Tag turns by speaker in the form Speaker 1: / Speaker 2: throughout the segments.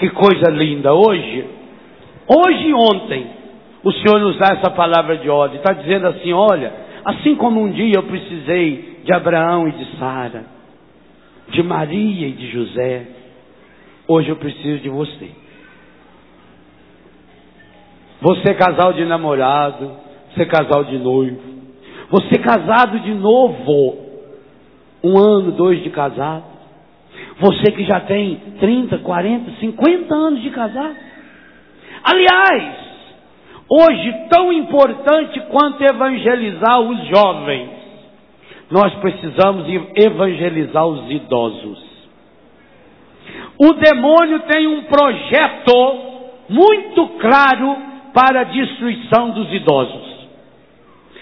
Speaker 1: Que coisa linda. Hoje, hoje e ontem, o Senhor nos dá essa palavra de ordem. Está dizendo assim: olha, assim como um dia eu precisei de Abraão e de Sara, de Maria e de José, hoje eu preciso de você. Você casal de namorado, você casal de noivo, você casado de novo, um ano, dois de casado, você que já tem 30, 40, 50 anos de casado. Aliás, hoje tão importante quanto evangelizar os jovens, nós precisamos evangelizar os idosos. O demônio tem um projeto muito claro para a destruição dos idosos.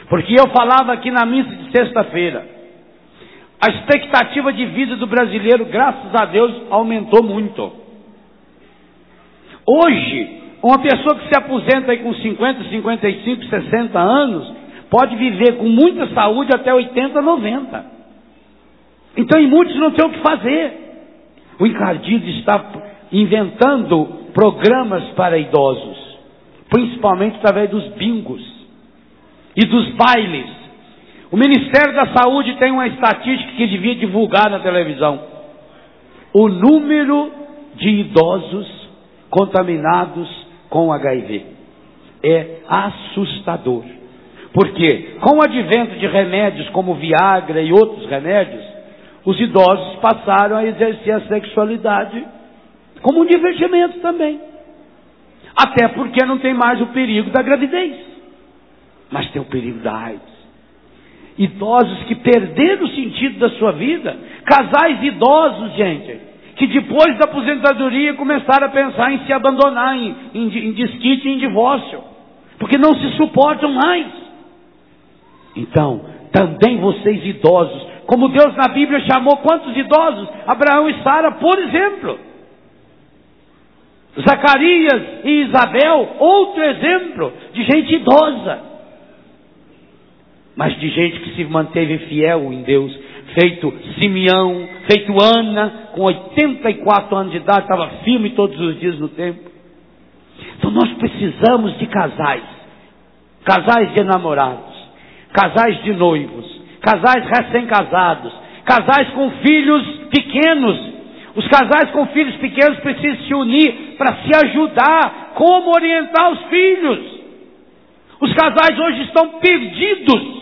Speaker 1: Porque eu falava aqui na missa de sexta-feira, a expectativa de vida do brasileiro, graças a Deus, aumentou muito. Hoje, uma pessoa que se aposenta aí com 50, 55, 60 anos, pode viver com muita saúde até 80, 90. Então, e muitos não têm o que fazer. O encardido está inventando programas para idosos principalmente através dos bingos e dos bailes. O Ministério da Saúde tem uma estatística que devia divulgar na televisão. O número de idosos contaminados com HIV é assustador. Porque, com o advento de remédios como Viagra e outros remédios, os idosos passaram a exercer a sexualidade como um divertimento também. Até porque não tem mais o perigo da gravidez, mas tem o perigo da AIDS. Idosos que perderam o sentido da sua vida, casais idosos, gente, que depois da aposentadoria começaram a pensar em se abandonar, em, em, em desquite, em divórcio, porque não se suportam mais. Então, também vocês idosos, como Deus na Bíblia chamou quantos idosos? Abraão e Sara, por exemplo. Zacarias e Isabel, outro exemplo de gente idosa, mas de gente que se manteve fiel em Deus, feito Simeão, feito Ana, com 84 anos de idade, estava firme todos os dias no templo. Então nós precisamos de casais, casais de namorados, casais de noivos, casais recém-casados, casais com filhos pequenos, os casais com filhos pequenos precisam se unir para se ajudar. Como orientar os filhos? Os casais hoje estão perdidos.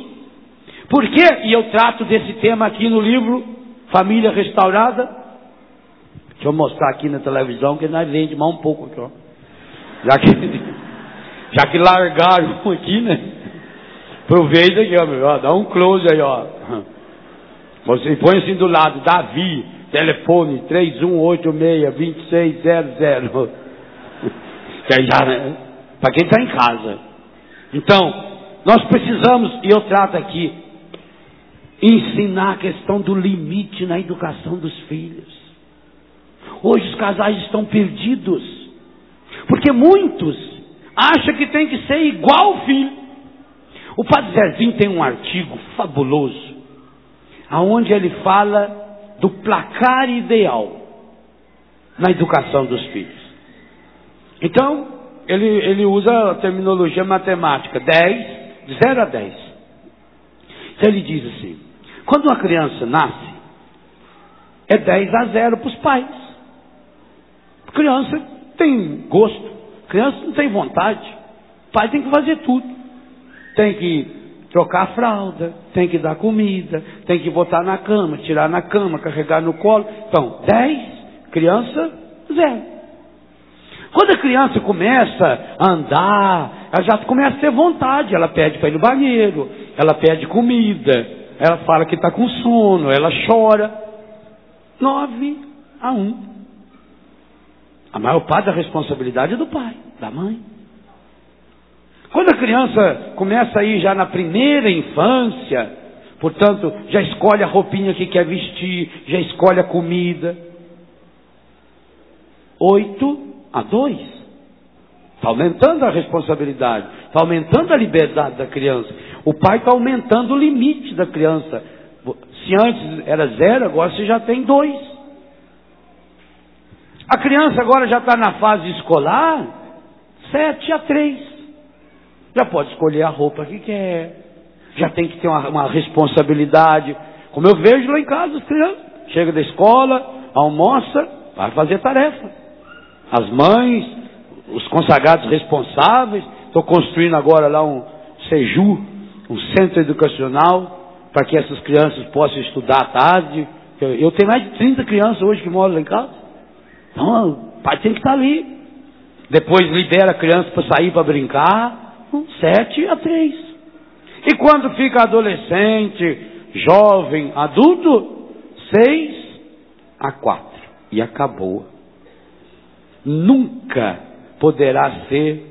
Speaker 1: Por quê? E eu trato desse tema aqui no livro Família Restaurada. Deixa eu mostrar aqui na televisão que nós vende mais um pouco aqui, ó. Já que, já que largaram aqui, né? Aproveita aqui, ó, dá um close aí, ó. Você põe assim do lado, Davi, Telefone 3186-2600. Que aí já, né? Para quem está em casa. Então, nós precisamos, e eu trato aqui, ensinar a questão do limite na educação dos filhos. Hoje os casais estão perdidos. Porque muitos acham que tem que ser igual o filho. O Padre Zezinho tem um artigo fabuloso, aonde ele fala do placar ideal na educação dos filhos. Então, ele, ele usa a terminologia matemática, 10, de 0 a 10. Então ele diz assim, quando uma criança nasce, é 10 a 0 para os pais. Criança tem gosto, criança não tem vontade, o pai tem que fazer tudo. Tem que trocar a fralda, tem que dar comida, tem que botar na cama, tirar na cama, carregar no colo. Então, 10, criança, zero. Quando a criança começa a andar, ela já começa a ter vontade, ela pede para ir no banheiro, ela pede comida, ela fala que está com sono, ela chora. 9 a 1. A maior parte da responsabilidade é do pai, da mãe. Quando a criança começa a ir já na primeira infância, portanto, já escolhe a roupinha que quer vestir, já escolhe a comida. Oito a dois. Está aumentando a responsabilidade, está aumentando a liberdade da criança. O pai está aumentando o limite da criança. Se antes era zero, agora você já tem dois. A criança agora já está na fase escolar, sete a três. Já pode escolher a roupa que quer. Já tem que ter uma, uma responsabilidade. Como eu vejo lá em casa, as crianças. Chega da escola, almoça, vai fazer tarefa. As mães, os consagrados responsáveis. Estou construindo agora lá um SEJU, um centro educacional, para que essas crianças possam estudar à tarde. Eu tenho mais de 30 crianças hoje que moram lá em casa. Então, o pai tem que estar ali. Depois libera a criança para sair para brincar. Sete a três. E quando fica adolescente, jovem, adulto, seis a quatro. E acabou. Nunca poderá ser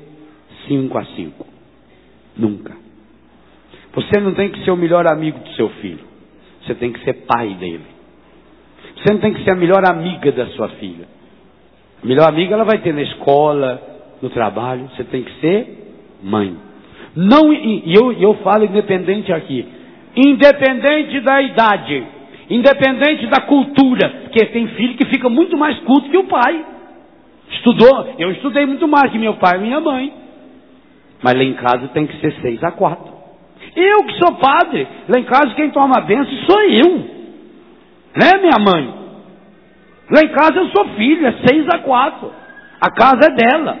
Speaker 1: cinco a cinco. Nunca. Você não tem que ser o melhor amigo do seu filho. Você tem que ser pai dele. Você não tem que ser a melhor amiga da sua filha. A melhor amiga ela vai ter na escola, no trabalho. Você tem que ser mãe. Não, e eu, eu falo independente aqui. Independente da idade. Independente da cultura. Porque tem filho que fica muito mais culto que o pai. Estudou. Eu estudei muito mais que meu pai e minha mãe. Mas lá em casa tem que ser seis a quatro. Eu que sou padre, lá em casa quem toma benção sou eu. Né, minha mãe? Lá em casa eu sou filho, é seis a quatro. A casa é dela.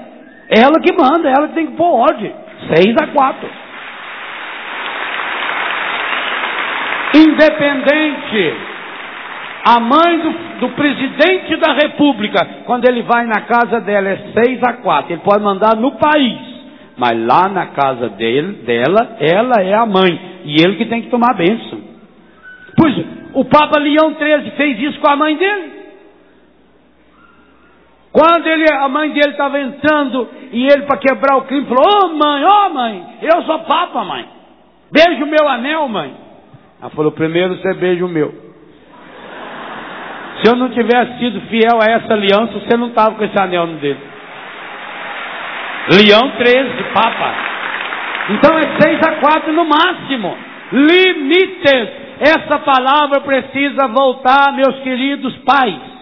Speaker 1: Ela que manda, ela que tem que pôr ordem. Seis a quatro. Independente. A mãe do, do, presidente da república, quando ele vai na casa dela, é seis a quatro. Ele pode mandar no país. Mas lá na casa dele, dela, ela é a mãe. E ele que tem que tomar a bênção. Pois o Papa Leão XIII fez isso com a mãe dele. Quando ele, a mãe dele estava entrando e ele, para quebrar o crime, falou: Ô oh, mãe, ô oh, mãe, eu sou Papa, mãe. Beija o meu anel, mãe. Ela falou: primeiro você beija o meu. Se eu não tivesse sido fiel a essa aliança, você não estava com esse anel no dedo. Leão 13, Papa. Então é 6 a 4 no máximo. Limites. Essa palavra precisa voltar, meus queridos pais.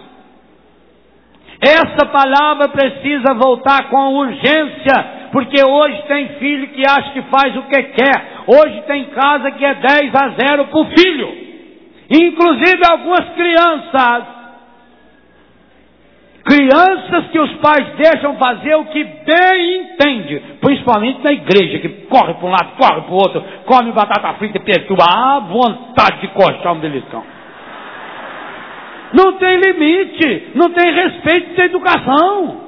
Speaker 1: Essa palavra precisa voltar com urgência, porque hoje tem filho que acha que faz o que quer. Hoje tem casa que é 10 a 0 para o filho. Inclusive algumas crianças Crianças que os pais deixam fazer o que bem entende, principalmente na igreja, que corre para um lado, corre para o outro, come batata frita perturba, ah, vontade de coxar um beliscão. Não tem limite, não tem respeito de educação.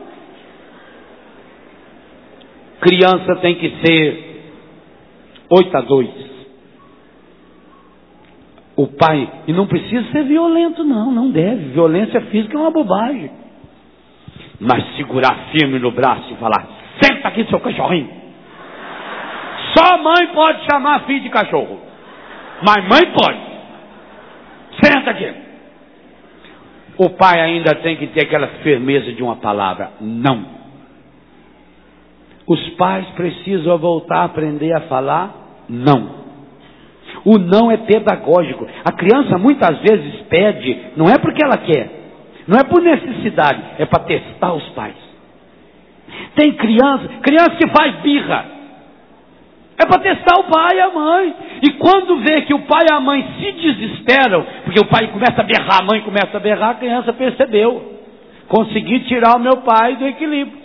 Speaker 1: Criança tem que ser 8 a 2. O pai, e não precisa ser violento, não, não deve. Violência física é uma bobagem mas segurar firme no braço e falar: senta aqui, seu cachorrinho. Só mãe pode chamar filho de cachorro, mas mãe pode. Senta aqui. O pai ainda tem que ter aquela firmeza de uma palavra: não. Os pais precisam voltar a aprender a falar não. O não é pedagógico. A criança muitas vezes pede, não é porque ela quer, não é por necessidade, é para testar os pais. Tem criança, criança que faz birra. É para testar o pai e a mãe. E quando vê que o pai e a mãe se desesperam, porque o pai começa a berrar, a mãe começa a berrar, a criança percebeu. Consegui tirar o meu pai do equilíbrio.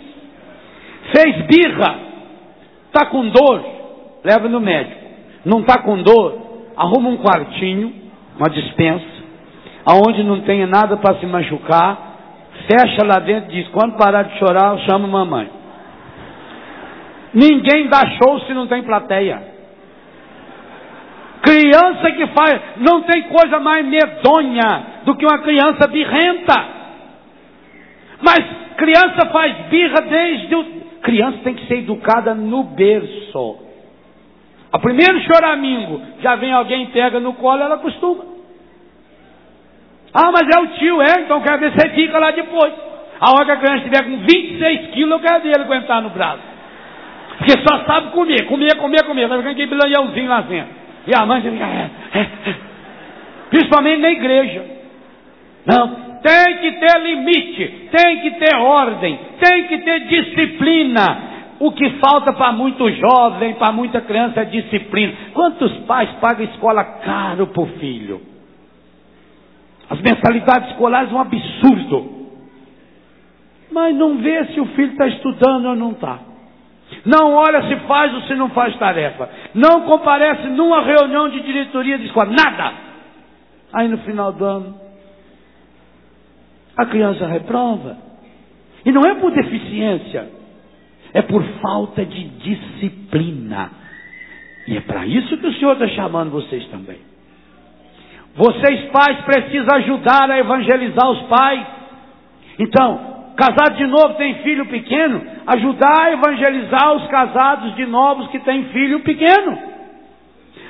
Speaker 1: Fez birra, está com dor, leva no médico. Não está com dor, arruma um quartinho, uma dispensa, aonde não tenha nada para se machucar, fecha lá dentro e diz: quando parar de chorar, eu chamo mamãe. Ninguém dá show se não tem plateia. Criança que faz, não tem coisa mais medonha do que uma criança birrenta. Mas criança faz birra desde o. Criança tem que ser educada no berço. A primeiro choramingo, já vem alguém, pega no colo, ela costuma. Ah, mas é o tio, é? Então quero ver se fica lá depois. A hora que a criança estiver com 26 quilos, eu quero ver ele aguentar no braço. Porque só sabe comer, comer, comer, comer. Vai ficar aquele bilanhãozinho lá dentro. E a mãe fica, é, é, é. Principalmente na igreja. Não, tem que ter limite, tem que ter ordem, tem que ter disciplina. O que falta para muito jovem, para muita criança é disciplina. Quantos pais pagam escola caro para o filho? Mensalidades escolares um absurdo. Mas não vê se o filho está estudando ou não está. Não olha se faz ou se não faz tarefa. Não comparece numa reunião de diretoria de escola. Nada. Aí no final do ano, a criança reprova. E não é por deficiência, é por falta de disciplina. E é para isso que o Senhor está chamando vocês também. Vocês pais precisam ajudar a evangelizar os pais. Então, casado de novo tem filho pequeno, ajudar a evangelizar os casados de novos que têm filho pequeno.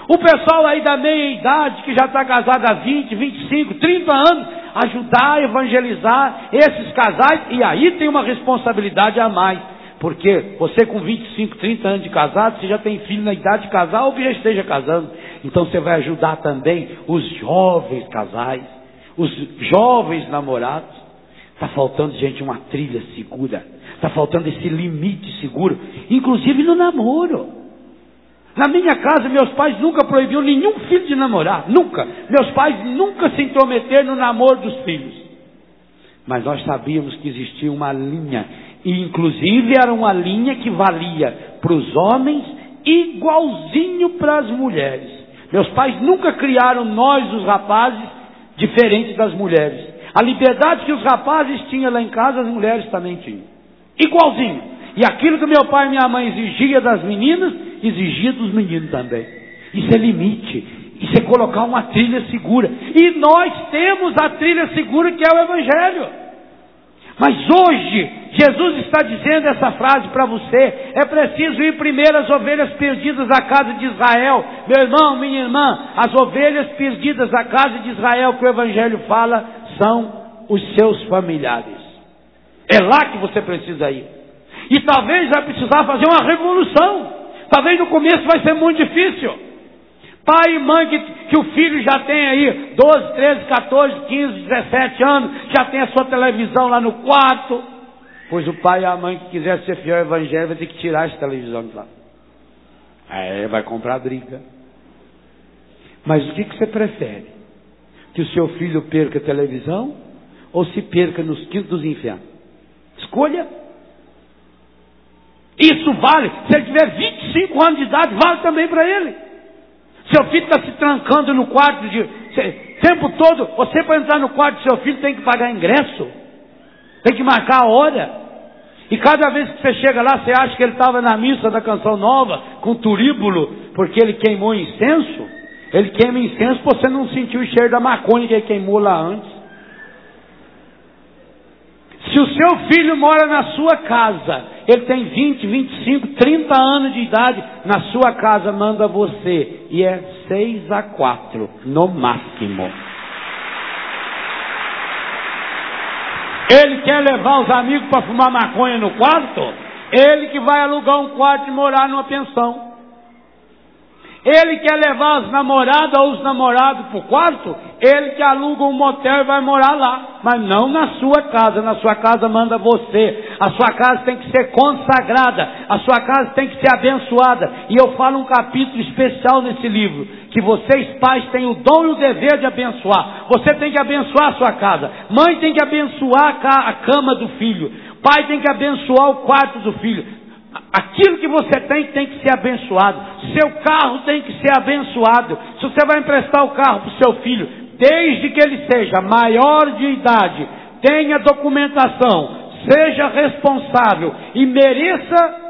Speaker 1: O pessoal aí da meia idade, que já está casado há 20, 25, 30 anos, ajudar a evangelizar esses casais, e aí tem uma responsabilidade a mais. Porque você com 25, 30 anos de casado, você já tem filho na idade de casar ou já esteja casando. Então você vai ajudar também os jovens casais, os jovens namorados. Está faltando, gente, uma trilha segura. Está faltando esse limite seguro, inclusive no namoro. Na minha casa, meus pais nunca proibiram nenhum filho de namorar, nunca. Meus pais nunca se intrometeram no namoro dos filhos. Mas nós sabíamos que existia uma linha, e inclusive era uma linha que valia para os homens igualzinho para as mulheres. Meus pais nunca criaram nós, os rapazes, diferentes das mulheres. A liberdade que os rapazes tinham lá em casa, as mulheres também tinham. Igualzinho. E aquilo que meu pai e minha mãe exigia das meninas, exigia dos meninos também. Isso é limite. Isso é colocar uma trilha segura. E nós temos a trilha segura que é o Evangelho. Mas hoje, Jesus está dizendo essa frase para você: é preciso ir primeiro às ovelhas perdidas à casa de Israel. Meu irmão, minha irmã, as ovelhas perdidas à casa de Israel que o Evangelho fala são os seus familiares. É lá que você precisa ir. E talvez vai precisar fazer uma revolução. Talvez no começo vai ser muito difícil. Pai e mãe que, que o filho já tem aí 12, 13, 14, 15, 17 anos, já tem a sua televisão lá no quarto. Pois o pai e a mãe que quiser ser fiel ao evangelho vai ter que tirar essa televisão de lá. É, vai comprar briga. Mas o que, que você prefere? Que o seu filho perca a televisão ou se perca nos quintos dos infernos? Escolha. Isso vale. Se ele tiver 25 anos de idade, vale também para ele. Seu filho está se trancando no quarto de. tempo todo, você para entrar no quarto do seu filho tem que pagar ingresso. Tem que marcar a hora. E cada vez que você chega lá, você acha que ele estava na missa da canção nova, com turíbulo, porque ele queimou incenso. Ele queima incenso, você não sentiu o cheiro da maconha que ele queimou lá antes. Se o seu filho mora na sua casa, ele tem 20, 25, 30 anos de idade, na sua casa manda você, e é 6 a 4, no máximo. Ele quer levar os amigos para fumar maconha no quarto? Ele que vai alugar um quarto e morar numa pensão. Ele quer levar as namoradas ou os namorados para o quarto, ele que aluga um motel e vai morar lá. Mas não na sua casa, na sua casa manda você. A sua casa tem que ser consagrada, a sua casa tem que ser abençoada. E eu falo um capítulo especial nesse livro, que vocês pais têm o dom e o dever de abençoar. Você tem que abençoar a sua casa. Mãe tem que abençoar a cama do filho. Pai tem que abençoar o quarto do filho. Aquilo que você tem tem que ser abençoado. Seu carro tem que ser abençoado. Se você vai emprestar o carro para o seu filho, desde que ele seja maior de idade, tenha documentação, seja responsável e mereça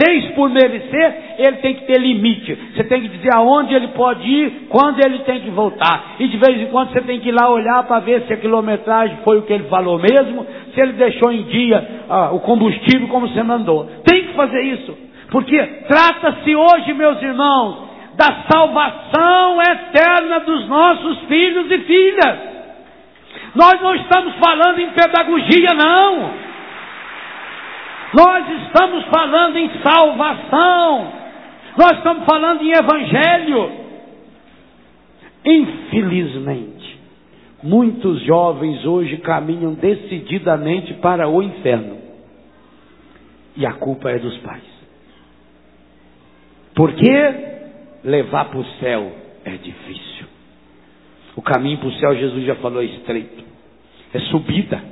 Speaker 1: fez por merecer, ele tem que ter limite. Você tem que dizer aonde ele pode ir, quando ele tem que voltar. E de vez em quando você tem que ir lá olhar para ver se a quilometragem foi o que ele falou mesmo, se ele deixou em dia ah, o combustível como você mandou. Tem que fazer isso. Porque trata-se hoje, meus irmãos, da salvação eterna dos nossos filhos e filhas. Nós não estamos falando em pedagogia, não. Nós estamos falando em salvação. Nós estamos falando em evangelho. Infelizmente, Muitos jovens hoje caminham decididamente para o inferno. E a culpa é dos pais. Porque levar para o céu é difícil. O caminho para o céu, Jesus já falou, é estreito. É subida.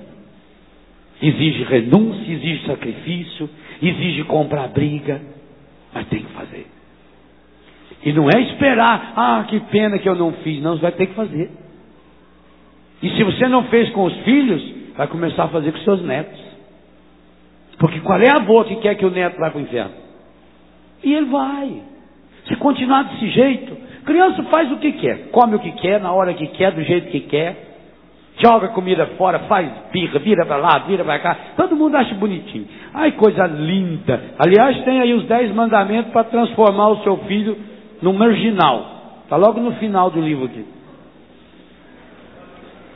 Speaker 1: Exige renúncia, exige sacrifício, exige comprar briga. Mas tem que fazer. E não é esperar, ah, que pena que eu não fiz. Não, você vai ter que fazer. E se você não fez com os filhos, vai começar a fazer com seus netos. Porque qual é a avô que quer que o neto vá para o inferno? E ele vai. Se continuar desse jeito, criança faz o que quer, come o que quer, na hora que quer, do jeito que quer, joga comida fora, faz birra, vira para lá, vira para cá, todo mundo acha bonitinho. Ai, coisa linda. Aliás, tem aí os dez mandamentos para transformar o seu filho no marginal. Está logo no final do livro aqui.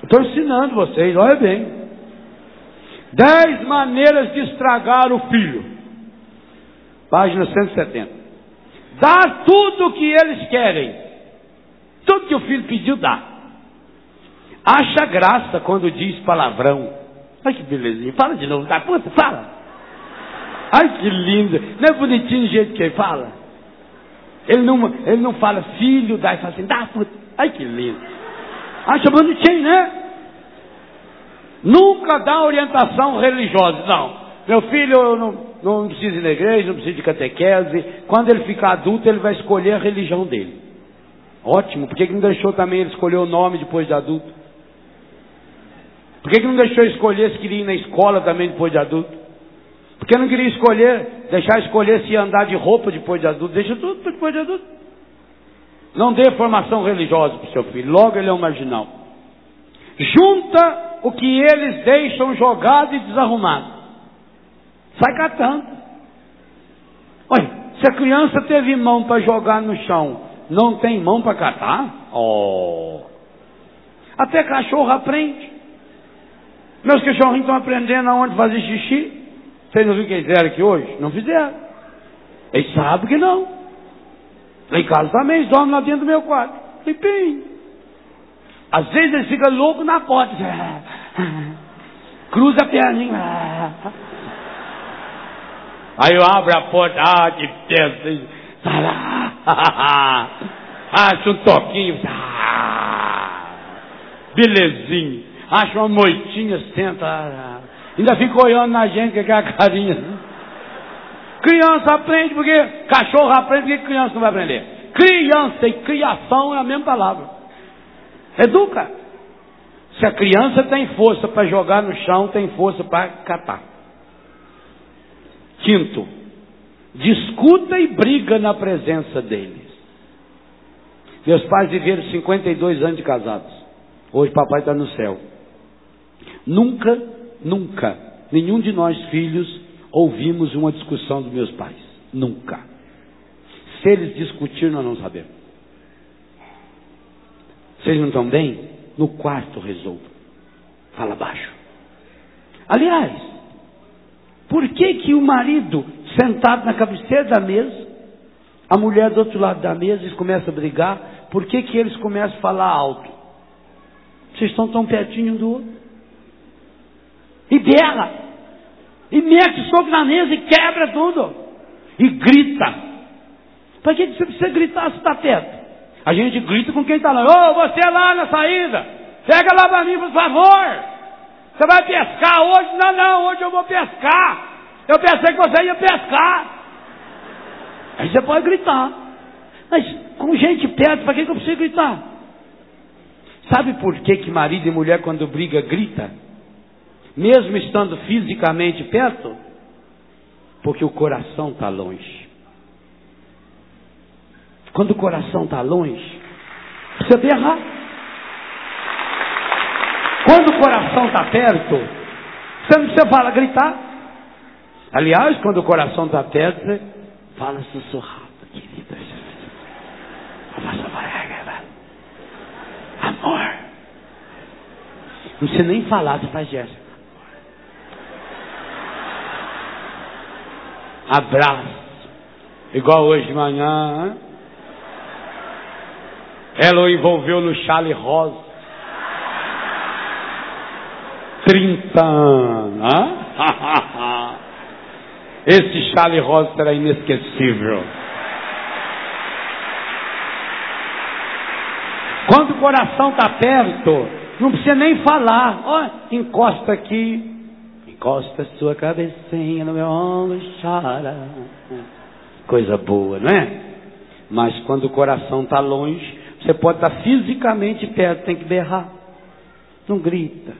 Speaker 1: Estou ensinando vocês, olha bem. Dez maneiras de estragar o filho. Página 170. Dar tudo o que eles querem. Tudo que o filho pediu, dá. Acha graça quando diz palavrão. Ai que belezinha. Fala de novo. Dá puta, fala. Ai que lindo. Não é bonitinho o jeito que ele fala? Ele não, ele não fala filho, dá e fala assim, dá puta. Ai que lindo. Acha bonitinho, né? Nunca dá orientação religiosa. Não. Meu filho não, não precisa ir na igreja, não precisa de catequese. Quando ele ficar adulto, ele vai escolher a religião dele. Ótimo. Por que, que não deixou também ele escolher o nome depois de adulto? Por que, que não deixou escolher se queria ir na escola também depois de adulto? Por que não queria escolher, deixar escolher se ia andar de roupa depois de adulto? Deixa tudo depois de adulto. Não dê formação religiosa para o seu filho, logo ele é um marginal. Junta o que eles deixam jogado e desarrumado. Sai catando. Olha, se a criança teve mão para jogar no chão, não tem mão para catar? Oh. Até cachorro aprende. Meus cachorrinhos estão aprendendo aonde fazer xixi. Vocês não viram o que eles fizeram aqui hoje? Não fizeram. Eles sabem que não. Em casa também, eles dormem lá dentro do meu quarto. Limpinho. Às vezes eles ficam loucos na porta. Cruza a perninha. Aí eu abro a porta, ah, que testa. Tá lá. Acha um toquinho. Ah, belezinho. Acha uma moitinha, senta. Ainda fica olhando na gente com aquela carinha. Criança aprende porque cachorro aprende porque criança não vai aprender. Criança e criação é a mesma palavra. Educa. Se a criança tem força para jogar no chão, tem força para catar. Quinto, discuta e briga na presença deles. Meus pais viveram 52 anos de casados. Hoje papai está no céu. Nunca, nunca, nenhum de nós filhos ouvimos uma discussão dos meus pais. Nunca. Se eles discutiram, nós não sabemos. Vocês não estão bem? No quarto resolva. Fala baixo. Aliás, por que que o marido sentado na cabeceira da mesa, a mulher do outro lado da mesa, eles começam a brigar, por que que eles começam a falar alto? Vocês estão tão pertinho um do outro. E berra. E mete soco na mesa e quebra tudo. E grita. Para que você precisa gritar se está perto? A gente grita com quem está lá. Ô, oh, você lá na saída. Pega lá para mim, por favor. Você vai pescar hoje? Não, não, hoje eu vou pescar. Eu pensei que você ia pescar. Aí você pode gritar. Mas com gente perto, para que, que eu preciso gritar? Sabe por que, que marido e mulher, quando briga, grita? Mesmo estando fisicamente perto? Porque o coração está longe. Quando o coração está longe, você berrar. Quando o coração está perto, você não precisa falar, gritar. Aliás, quando o coração está perto, você fala sussurrado, querida. Amor. Não precisa nem falar, você faz gesto. Abraço. Igual hoje de manhã. Ela o envolveu no chale rosa. 30 anos. Esse Charlie Rosa será inesquecível. Quando o coração está perto, não precisa nem falar. Ó, encosta aqui. Encosta sua cabecinha no meu ombro e chora. Coisa boa, não é? Mas quando o coração está longe, você pode estar tá fisicamente perto, tem que berrar. Não grita,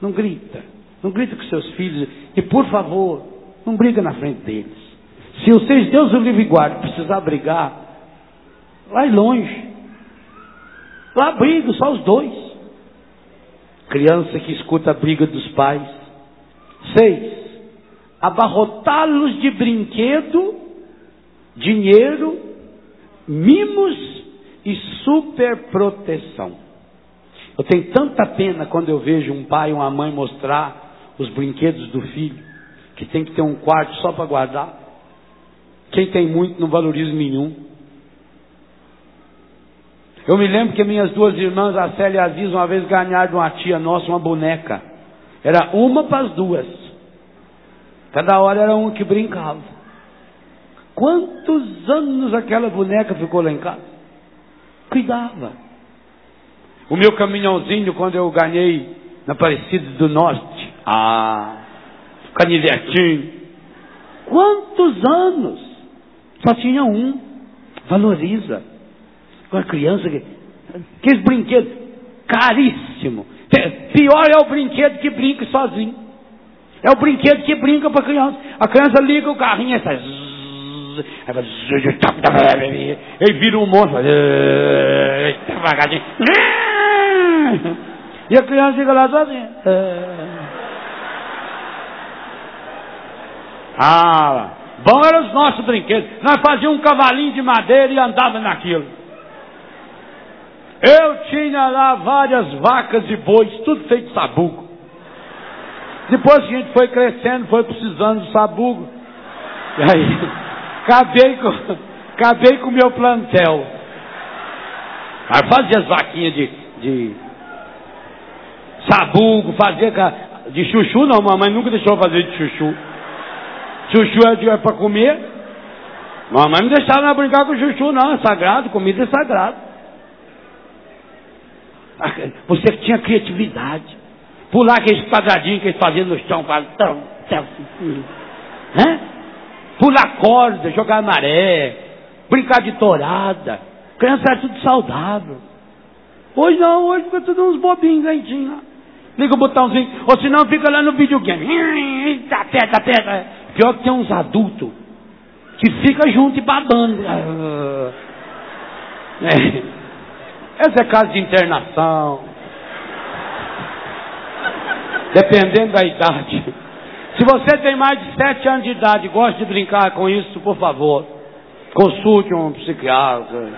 Speaker 1: não grita. Não grita com seus filhos. E por favor, não briga na frente deles. Se vocês, Deus o livre guarde, precisar brigar, vai longe. Lá briga, só os dois. Criança que escuta a briga dos pais. Seis, abarrotá-los de brinquedo, dinheiro, mimos e superproteção. Eu tenho tanta pena quando eu vejo um pai ou uma mãe mostrar os brinquedos do filho, que tem que ter um quarto só para guardar. Quem tem muito não valoriza nenhum. Eu me lembro que minhas duas irmãs, a Célia e a Aziz, uma vez ganharam de uma tia nossa uma boneca. Era uma para as duas. Cada hora era um que brincava. Quantos anos aquela boneca ficou lá em casa? Cuidava. O meu caminhãozinho, quando eu ganhei na Aparecida do Norte. Ah, canivetinho. Quantos anos? Só tinha um. Valoriza. Uma criança que. Aqueles brinquedos caríssimo. Pior é o brinquedo que brinca sozinho. É o brinquedo que brinca para a criança. A criança liga o carrinho e faz. Ele vira um monstro. E a criança sozinha. Ah, bom eram os nossos brinquedos. Nós fazíamos um cavalinho de madeira e andava naquilo. Eu tinha lá várias vacas e bois, tudo feito de sabugo. Depois que a gente foi crescendo, foi precisando de sabugo. E aí, acabei com, acabei com o meu plantel. Aí fazia as vaquinhas de, de sabugo, fazia de chuchu, não, mamãe nunca deixou fazer de chuchu. Chuchu é, para comer. Mamãe não deixava brincar com chuchu, não, é sagrado, comida é sagrado. Você tinha criatividade. Pular aqueles quadradinhos que eles faziam no chão. Tão, tão? Pular corda, jogar maré, brincar de tourada. Criança era tudo saudável. Hoje não, hoje fica tudo uns bobinhos lentinhos lá. Liga o botãozinho, ou senão fica lá no videogame. Aperta, aperta. Pior que tem uns adultos que fica junto e babando. É. Essa é caso de internação. Dependendo da idade. Se você tem mais de sete anos de idade e gosta de brincar com isso, por favor, consulte um psiquiatra.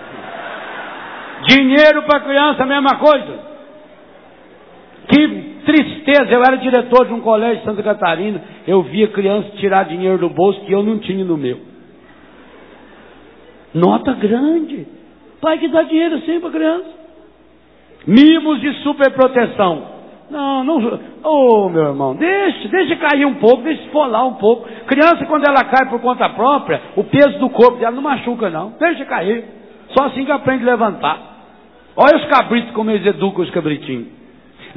Speaker 1: Dinheiro para criança, mesma coisa. Que tristeza, eu era diretor de um colégio de Santa Catarina, eu via criança tirar dinheiro do bolso que eu não tinha no meu. Nota grande. Pai que dá dinheiro assim para criança. Mimos de superproteção. Não, não. Ô oh, meu irmão, deixa, deixa cair um pouco, deixa esfolar um pouco. Criança, quando ela cai por conta própria, o peso do corpo dela não machuca, não. Deixa cair. Só assim que aprende a levantar. Olha os cabritos como eles educam os cabritinhos.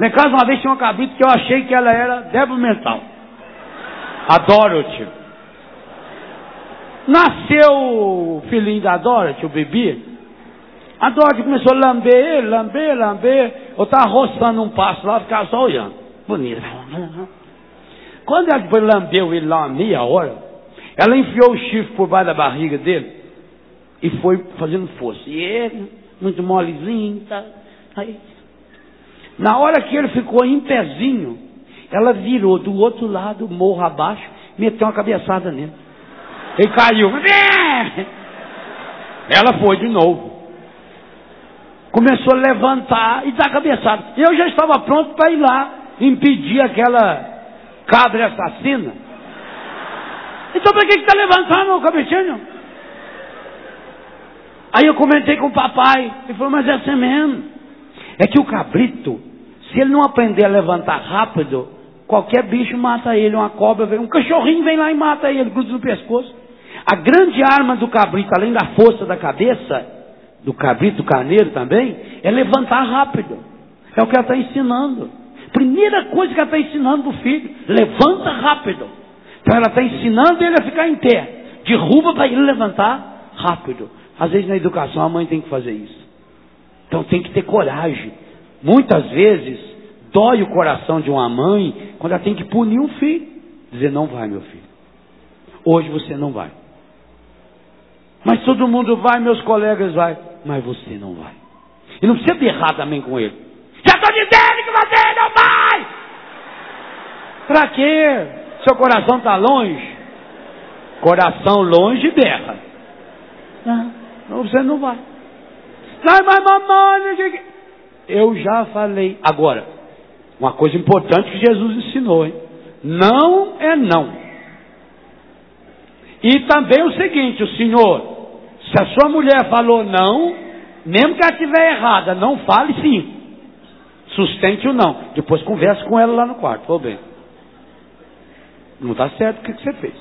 Speaker 1: Em casa uma vez tinha uma cabrita que eu achei que ela era débil mental. A Dorothy. Nasceu o filhinho da Dorothy, o bebê. A Dorothy começou a lamber ele, lamber, lamber. Eu estava roçando um passo lá, ficava só olhando. Bonito. Quando ela foi lambeu ele lá uma meia hora, ela enfiou o chifre por baixo da barriga dele e foi fazendo força. E ele, muito molezinho, tá? Aí, na hora que ele ficou em pezinho, ela virou do outro lado, morro abaixo, meteu uma cabeçada nele. Ele caiu. Ela foi de novo começou a levantar e dar cabeçada. Eu já estava pronto para ir lá impedir aquela cabra assassina. Então para que está levantando o cabecinho? Aí eu comentei com o papai. Ele falou, mas é assim mesmo. É que o cabrito, se ele não aprender a levantar rápido, Qualquer bicho mata ele, uma cobra, vem, um cachorrinho vem lá e mata ele, gruda no pescoço. A grande arma do cabrito, além da força da cabeça, do cabrito, carneiro também, é levantar rápido. É o que ela está ensinando. Primeira coisa que ela está ensinando para o filho, levanta rápido. Então ela está ensinando ele a ficar em pé. Derruba para ele levantar rápido. Às vezes na educação a mãe tem que fazer isso. Então tem que ter coragem. Muitas vezes dói o coração de uma mãe quando ela tem que punir um filho. Dizer, não vai, meu filho. Hoje você não vai. Mas todo mundo vai, meus colegas vai. Mas você não vai. E não precisa berrar também com ele. Já estou dizendo que você não vai! Para quê? Seu coração está longe? Coração longe berra. Não, você não vai. Sai, mas mamãe, eu já falei. Agora, uma coisa importante que Jesus ensinou, hein? Não é não. E também o seguinte, o Senhor, se a sua mulher falou não, mesmo que ela estiver errada, não fale sim. Sustente o não. Depois converse com ela lá no quarto. Vou bem. Não está certo o que você fez.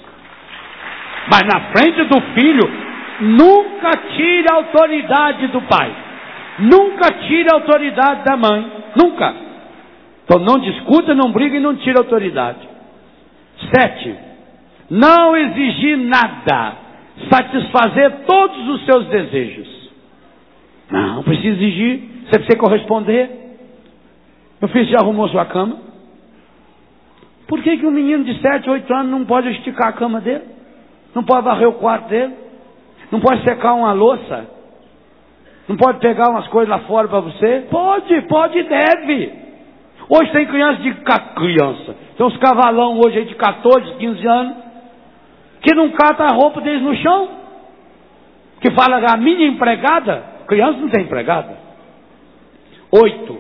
Speaker 1: Mas na frente do filho, nunca tire a autoridade do pai. Nunca tire a autoridade da mãe. Nunca. Então não discuta, não briga e não tire a autoridade. Sete. Não exigir nada. Satisfazer todos os seus desejos. Não, precisa exigir. Você precisa corresponder. Meu filho já arrumou sua cama? Por que, que um menino de 7, 8 anos não pode esticar a cama dele? Não pode varrer o quarto dele? Não pode secar uma louça? Não pode pegar umas coisas lá fora para você? Pode, pode e deve. Hoje tem criança de criança. Tem uns cavalão hoje aí de 14, 15 anos, que não cata a roupa deles no chão. Que fala a minha empregada. Criança não tem empregada. Oito.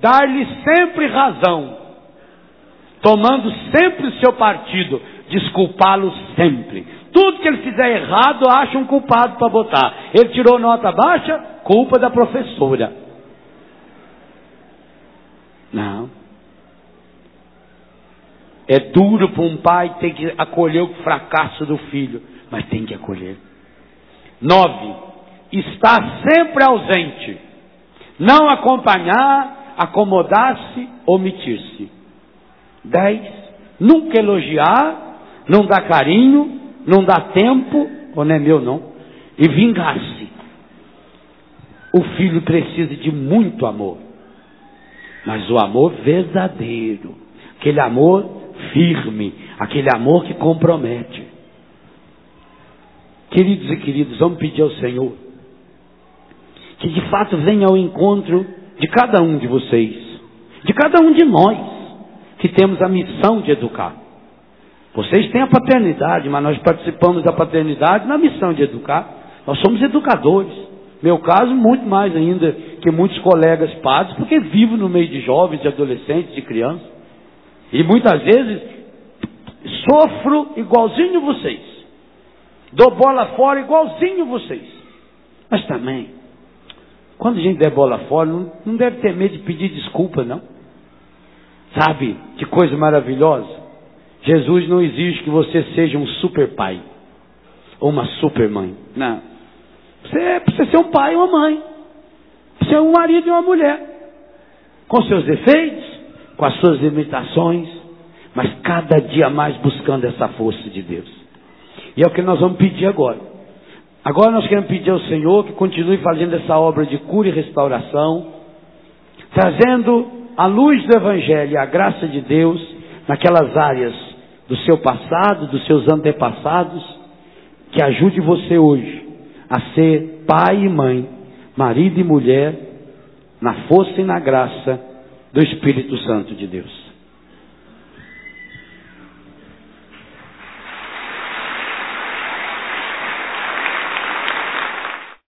Speaker 1: Dar-lhe sempre razão. Tomando sempre o seu partido. Desculpá-lo sempre. Tudo que ele fizer errado, acha um culpado para botar. Ele tirou nota baixa, culpa da professora. Não. É duro para um pai ter que acolher o fracasso do filho, mas tem que acolher. Nove, estar sempre ausente. Não acompanhar, acomodar-se, omitir-se. Dez, nunca elogiar, não dar carinho, não dá tempo, ou não é meu não, e vingar-se. O filho precisa de muito amor, mas o amor verdadeiro, aquele amor firme, aquele amor que compromete. Queridos e queridos, vamos pedir ao Senhor que de fato venha ao encontro de cada um de vocês, de cada um de nós, que temos a missão de educar. Vocês têm a paternidade, mas nós participamos da paternidade na missão de educar. Nós somos educadores. Meu caso, muito mais ainda que muitos colegas padres, porque vivo no meio de jovens, de adolescentes, de crianças. E muitas vezes sofro igualzinho vocês. Dou bola fora igualzinho vocês. Mas também, quando a gente der bola fora, não, não deve ter medo de pedir desculpa, não. Sabe, que coisa maravilhosa. Jesus não exige que você seja um super pai ou uma super mãe. Não. Você precisa ser um pai ou uma mãe. Você é um marido e uma mulher. Com seus defeitos, com as suas limitações, mas cada dia mais buscando essa força de Deus. E é o que nós vamos pedir agora. Agora nós queremos pedir ao Senhor que continue fazendo essa obra de cura e restauração, trazendo a luz do Evangelho e a graça de Deus naquelas áreas do seu passado, dos seus antepassados, que ajude você hoje a ser pai e mãe, marido e mulher, na força e na graça do Espírito Santo de Deus.